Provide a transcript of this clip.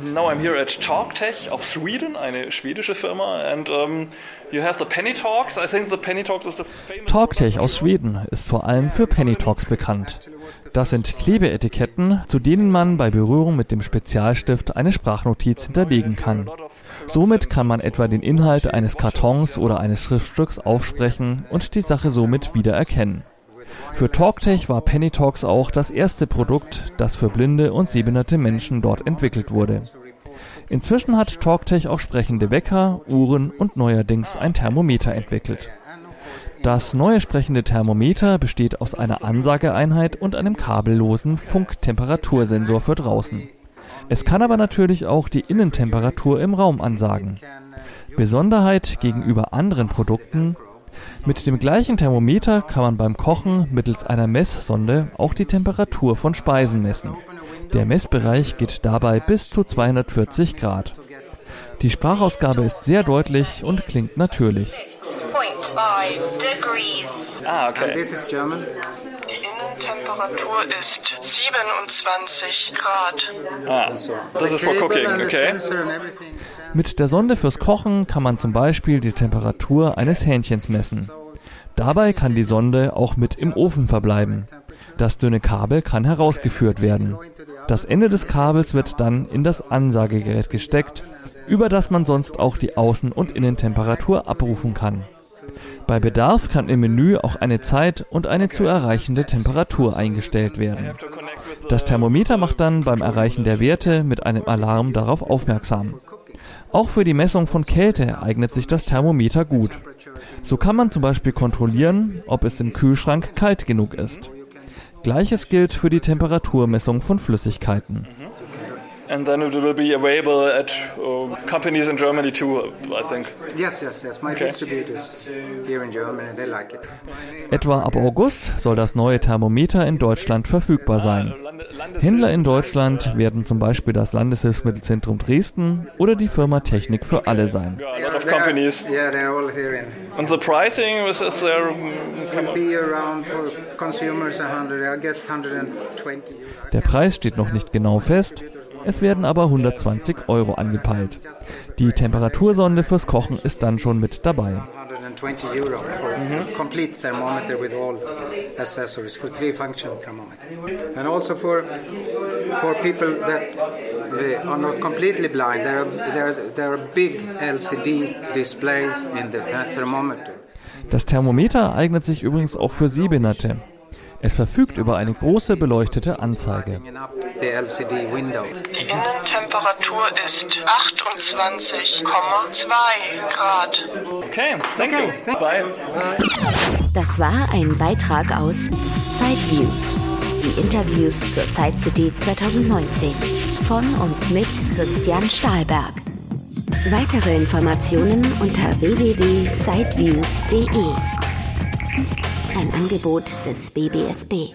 Now I'm here at TalkTech of Sweden, eine schwedische Firma, and um, you have the Penny Talks. I think the Penny Talks is the famous. TalkTech aus Schweden ist vor allem für Penny Talks bekannt. Das sind Klebeetiketten, zu denen man bei Berührung mit dem Spezialstift eine Sprachnotiz hinterlegen kann. Somit kann man etwa den Inhalt eines Kartons oder eines Schriftstücks aufsprechen und die Sache somit wiedererkennen. Für TalkTech war Penny Talks auch das erste Produkt, das für blinde und sehbehinderte Menschen dort entwickelt wurde. Inzwischen hat TalkTech auch sprechende Wecker, Uhren und neuerdings ein Thermometer entwickelt. Das neue sprechende Thermometer besteht aus einer Ansageeinheit und einem kabellosen Funktemperatursensor für draußen. Es kann aber natürlich auch die Innentemperatur im Raum ansagen. Besonderheit gegenüber anderen Produkten mit dem gleichen Thermometer kann man beim Kochen mittels einer Messsonde auch die Temperatur von Speisen messen. Der Messbereich geht dabei bis zu 240 Grad. Die Sprachausgabe ist sehr deutlich und klingt natürlich. Ah, okay. This is German. Die Innentemperatur ist 27 Grad. Ah, this is for cooking, okay. Mit der Sonde fürs Kochen kann man zum Beispiel die Temperatur eines Hähnchens messen. Dabei kann die Sonde auch mit im Ofen verbleiben. Das dünne Kabel kann herausgeführt werden. Das Ende des Kabels wird dann in das Ansagegerät gesteckt, über das man sonst auch die Außen- und Innentemperatur abrufen kann. Bei Bedarf kann im Menü auch eine Zeit und eine zu erreichende Temperatur eingestellt werden. Das Thermometer macht dann beim Erreichen der Werte mit einem Alarm darauf aufmerksam. Auch für die Messung von Kälte eignet sich das Thermometer gut. So kann man zum Beispiel kontrollieren, ob es im Kühlschrank kalt genug ist. Gleiches gilt für die Temperaturmessung von Flüssigkeiten. And then it will be available at uh, companies in Germany too, I think. Yes, yes, yes. My Okay. distributors here in Germany, they like it. Etwa ab August soll das neue Thermometer in Deutschland verfügbar sein. Händler in Deutschland werden zum Beispiel das Landeshilfsmittelzentrum Dresden oder die Firma Technik für alle sein. A lot of They're- companies. Yeah, they're all here in. And the pricing is, is there? Will be around for consumers 100, I guess 120 euros. Der Preis steht noch nicht genau fest, es werden aber 120 Euro angepeilt. Die Temperatursonde fürs Kochen ist dann schon mit dabei. 120 euro for complete thermometer with all accessories for three function thermometer. And for for people that are not completely blind, there are there are, there are big LCD display in the th- thermometer. Das Thermometer eignet sich übrigens auch für Sehbehinderte. Es verfügt über eine große beleuchtete Anzeige. The LCD window. Die Innentemperatur ist 28,2 Grad. Okay, thank you. Bye. Das war ein Beitrag aus Sideviews. Die Interviews zur Side City 2019 von und mit Christian Stahlberg. Weitere Informationen unter www.sideviews.de. Ein Angebot des BBSB.